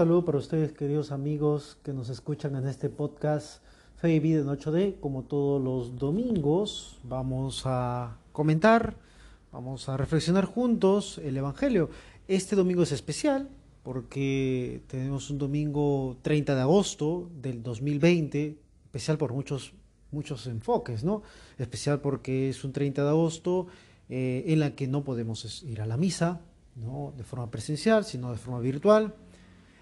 Saludo para ustedes, queridos amigos que nos escuchan en este podcast Fe y Vida en 8D. Como todos los domingos, vamos a comentar, vamos a reflexionar juntos el Evangelio. Este domingo es especial porque tenemos un domingo 30 de agosto del 2020, especial por muchos, muchos enfoques, ¿no? Especial porque es un 30 de agosto eh, en la que no podemos ir a la misa, ¿no? De forma presencial, sino de forma virtual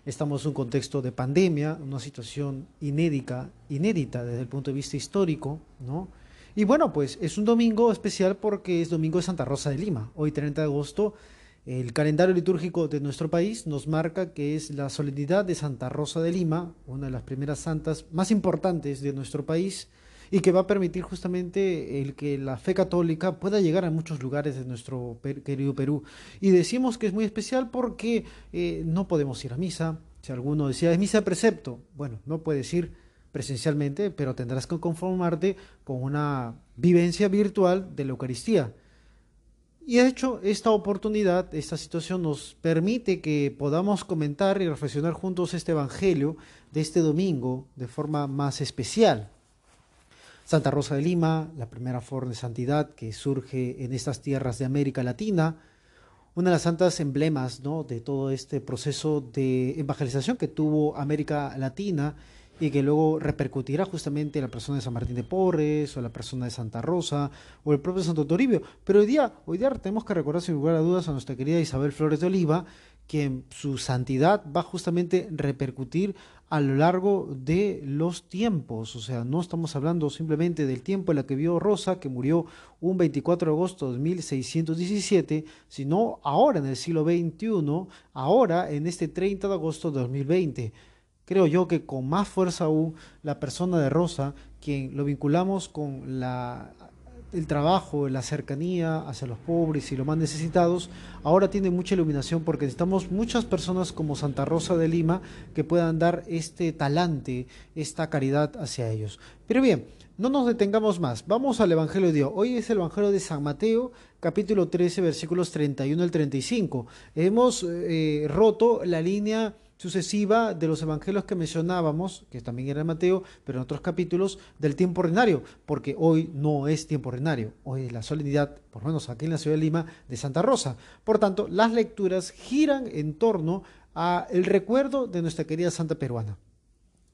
Estamos en un contexto de pandemia, una situación inédita, inédita desde el punto de vista histórico, ¿no? Y bueno, pues es un domingo especial porque es domingo de Santa Rosa de Lima. Hoy 30 de agosto, el calendario litúrgico de nuestro país nos marca que es la solemnidad de Santa Rosa de Lima, una de las primeras santas más importantes de nuestro país y que va a permitir justamente que la fe católica pueda llegar a muchos lugares de nuestro querido Perú. Y decimos que es muy especial porque eh, no podemos ir a misa. Si alguno decía, es misa precepto, bueno, no puedes ir presencialmente, pero tendrás que conformarte con una vivencia virtual de la Eucaristía. Y de hecho, esta oportunidad, esta situación nos permite que podamos comentar y reflexionar juntos este Evangelio de este domingo de forma más especial. Santa Rosa de Lima, la primera forma de santidad que surge en estas tierras de América Latina, una de las santas emblemas de todo este proceso de evangelización que tuvo América Latina y que luego repercutirá justamente en la persona de San Martín de Porres o la persona de Santa Rosa o el propio Santo Toribio. Pero hoy día, hoy día tenemos que recordar sin lugar a dudas a nuestra querida Isabel Flores de Oliva, que su santidad va justamente a repercutir a lo largo de los tiempos. O sea, no estamos hablando simplemente del tiempo en la que vio Rosa, que murió un 24 de agosto de 1617, sino ahora en el siglo XXI, ahora en este 30 de agosto de 2020. Creo yo que con más fuerza aún la persona de Rosa, quien lo vinculamos con la el trabajo, la cercanía hacia los pobres y los más necesitados, ahora tiene mucha iluminación porque necesitamos muchas personas como Santa Rosa de Lima que puedan dar este talante, esta caridad hacia ellos. Pero bien, no nos detengamos más, vamos al Evangelio de Dios. Hoy es el Evangelio de San Mateo, capítulo 13, versículos 31 al 35. Hemos eh, roto la línea sucesiva de los evangelios que mencionábamos, que también era Mateo, pero en otros capítulos, del tiempo ordinario, porque hoy no es tiempo ordinario, hoy es la solemnidad, por lo menos aquí en la ciudad de Lima, de Santa Rosa. Por tanto, las lecturas giran en torno a el recuerdo de nuestra querida Santa Peruana.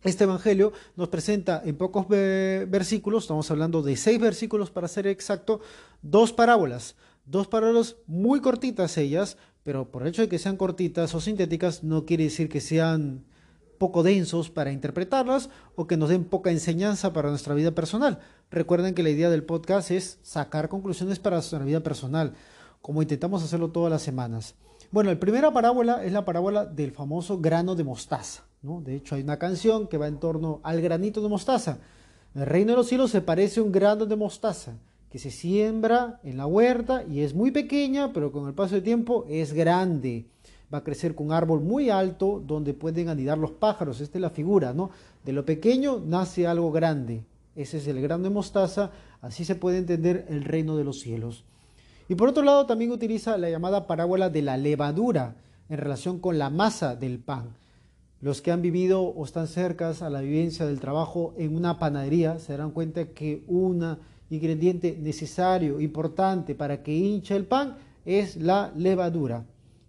Este Evangelio nos presenta en pocos versículos, estamos hablando de seis versículos para ser exacto, dos parábolas, dos parábolas muy cortitas ellas, pero por el hecho de que sean cortitas o sintéticas no quiere decir que sean poco densos para interpretarlas o que nos den poca enseñanza para nuestra vida personal. Recuerden que la idea del podcast es sacar conclusiones para nuestra vida personal, como intentamos hacerlo todas las semanas. Bueno, la primera parábola es la parábola del famoso grano de mostaza. ¿no? De hecho, hay una canción que va en torno al granito de mostaza. El reino de los cielos se parece a un grano de mostaza que se siembra en la huerta y es muy pequeña, pero con el paso del tiempo es grande. Va a crecer con un árbol muy alto donde pueden anidar los pájaros. Esta es la figura, ¿no? De lo pequeño nace algo grande. Ese es el grano de mostaza. Así se puede entender el reino de los cielos. Y por otro lado, también utiliza la llamada parábola de la levadura en relación con la masa del pan. Los que han vivido o están cerca a la vivencia del trabajo en una panadería se darán cuenta que una ingrediente necesario, importante para que hinche el pan, es la levadura.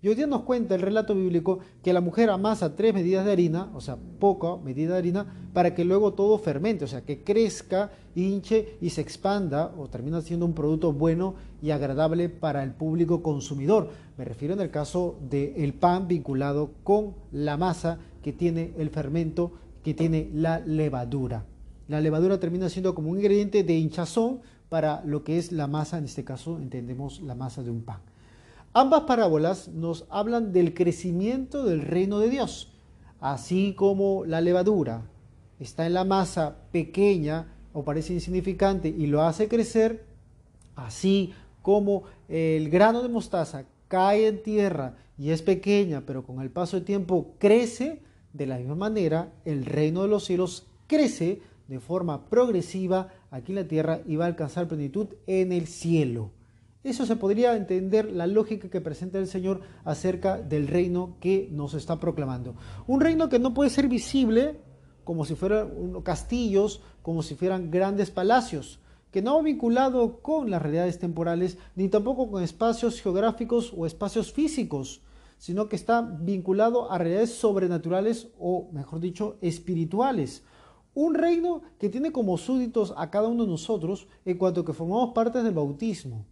Y hoy día nos cuenta el relato bíblico que la mujer amasa tres medidas de harina, o sea, poca medida de harina, para que luego todo fermente, o sea, que crezca, hinche y se expanda, o termina siendo un producto bueno y agradable para el público consumidor. Me refiero en el caso del pan vinculado con la masa que tiene el fermento, que tiene la levadura. La levadura termina siendo como un ingrediente de hinchazón para lo que es la masa, en este caso entendemos la masa de un pan. Ambas parábolas nos hablan del crecimiento del reino de Dios, así como la levadura está en la masa pequeña o parece insignificante y lo hace crecer, así como el grano de mostaza cae en tierra y es pequeña, pero con el paso del tiempo crece, de la misma manera el reino de los cielos crece de forma progresiva aquí en la tierra y va a alcanzar plenitud en el cielo. Eso se podría entender la lógica que presenta el Señor acerca del reino que nos está proclamando. Un reino que no puede ser visible como si fueran castillos, como si fueran grandes palacios, que no va vinculado con las realidades temporales, ni tampoco con espacios geográficos o espacios físicos, sino que está vinculado a realidades sobrenaturales o, mejor dicho, espirituales. Un reino que tiene como súbditos a cada uno de nosotros en cuanto que formamos parte del bautismo.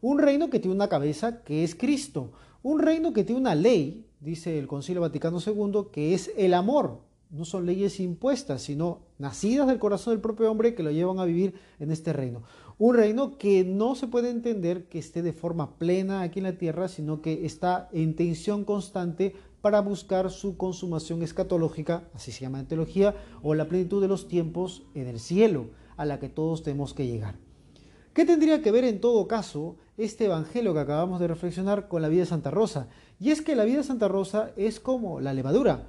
Un reino que tiene una cabeza que es Cristo. Un reino que tiene una ley, dice el Concilio Vaticano II, que es el amor. No son leyes impuestas, sino nacidas del corazón del propio hombre que lo llevan a vivir en este reino. Un reino que no se puede entender que esté de forma plena aquí en la tierra, sino que está en tensión constante para buscar su consumación escatológica, así se llama en teología, o la plenitud de los tiempos en el cielo, a la que todos tenemos que llegar. ¿Qué tendría que ver en todo caso este evangelio que acabamos de reflexionar con la vida de Santa Rosa? Y es que la vida de Santa Rosa es como la levadura,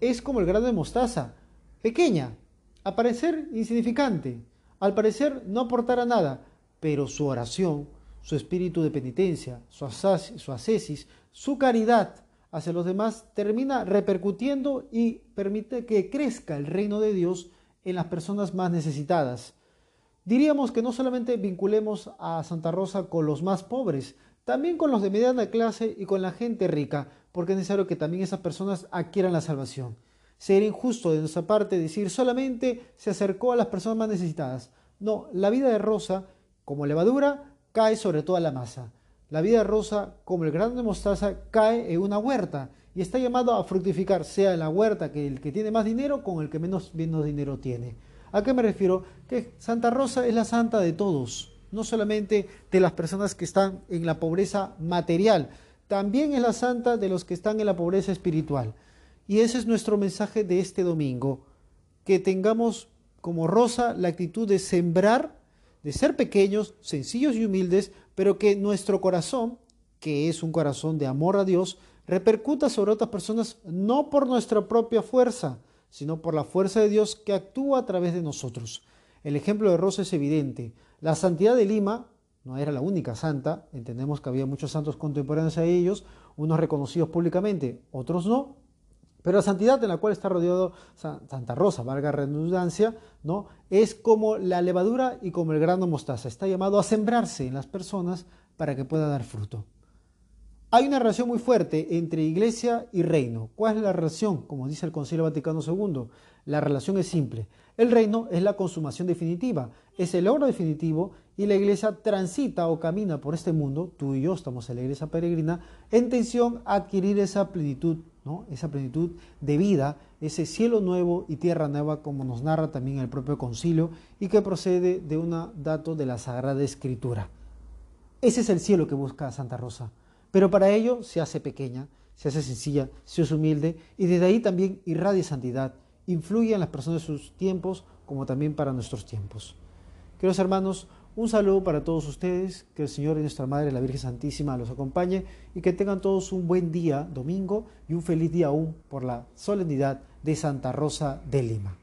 es como el grano de mostaza, pequeña, a parecer insignificante, al parecer no aportará nada, pero su oración, su espíritu de penitencia, su, ascesis, su caridad hacia los demás termina repercutiendo y permite que crezca el reino de Dios en las personas más necesitadas. Diríamos que no solamente vinculemos a Santa Rosa con los más pobres, también con los de mediana clase y con la gente rica, porque es necesario que también esas personas adquieran la salvación. Sería injusto de nuestra parte decir solamente se acercó a las personas más necesitadas. No, la vida de Rosa, como levadura, cae sobre toda la masa. La vida Rosa, como el grano de mostaza, cae en una huerta y está llamado a fructificar, sea en la huerta que el que tiene más dinero con el que menos, menos dinero tiene. ¿A qué me refiero? Que Santa Rosa es la santa de todos, no solamente de las personas que están en la pobreza material, también es la santa de los que están en la pobreza espiritual. Y ese es nuestro mensaje de este domingo, que tengamos como Rosa la actitud de sembrar, de ser pequeños, sencillos y humildes, pero que nuestro corazón, que es un corazón de amor a Dios, repercuta sobre otras personas no por nuestra propia fuerza, sino por la fuerza de Dios que actúa a través de nosotros. El ejemplo de Rosa es evidente. La santidad de Lima no era la única santa, entendemos que había muchos santos contemporáneos a ellos, unos reconocidos públicamente, otros no, pero la santidad en la cual está rodeado Santa Rosa, valga redundancia, ¿no? es como la levadura y como el grano mostaza, está llamado a sembrarse en las personas para que pueda dar fruto. Hay una relación muy fuerte entre iglesia y reino. ¿Cuál es la relación? Como dice el Concilio Vaticano II, la relación es simple. El reino es la consumación definitiva, es el logro definitivo y la iglesia transita o camina por este mundo, tú y yo estamos en la iglesia peregrina, en tensión a adquirir esa plenitud, esa plenitud de vida, ese cielo nuevo y tierra nueva, como nos narra también el propio concilio y que procede de un dato de la Sagrada Escritura. Ese es el cielo que busca Santa Rosa. Pero para ello se hace pequeña, se hace sencilla, se hace humilde y desde ahí también irradia santidad, influye en las personas de sus tiempos como también para nuestros tiempos. Queridos hermanos, un saludo para todos ustedes, que el Señor y nuestra Madre, la Virgen Santísima, los acompañe y que tengan todos un buen día domingo y un feliz día aún por la solemnidad de Santa Rosa de Lima.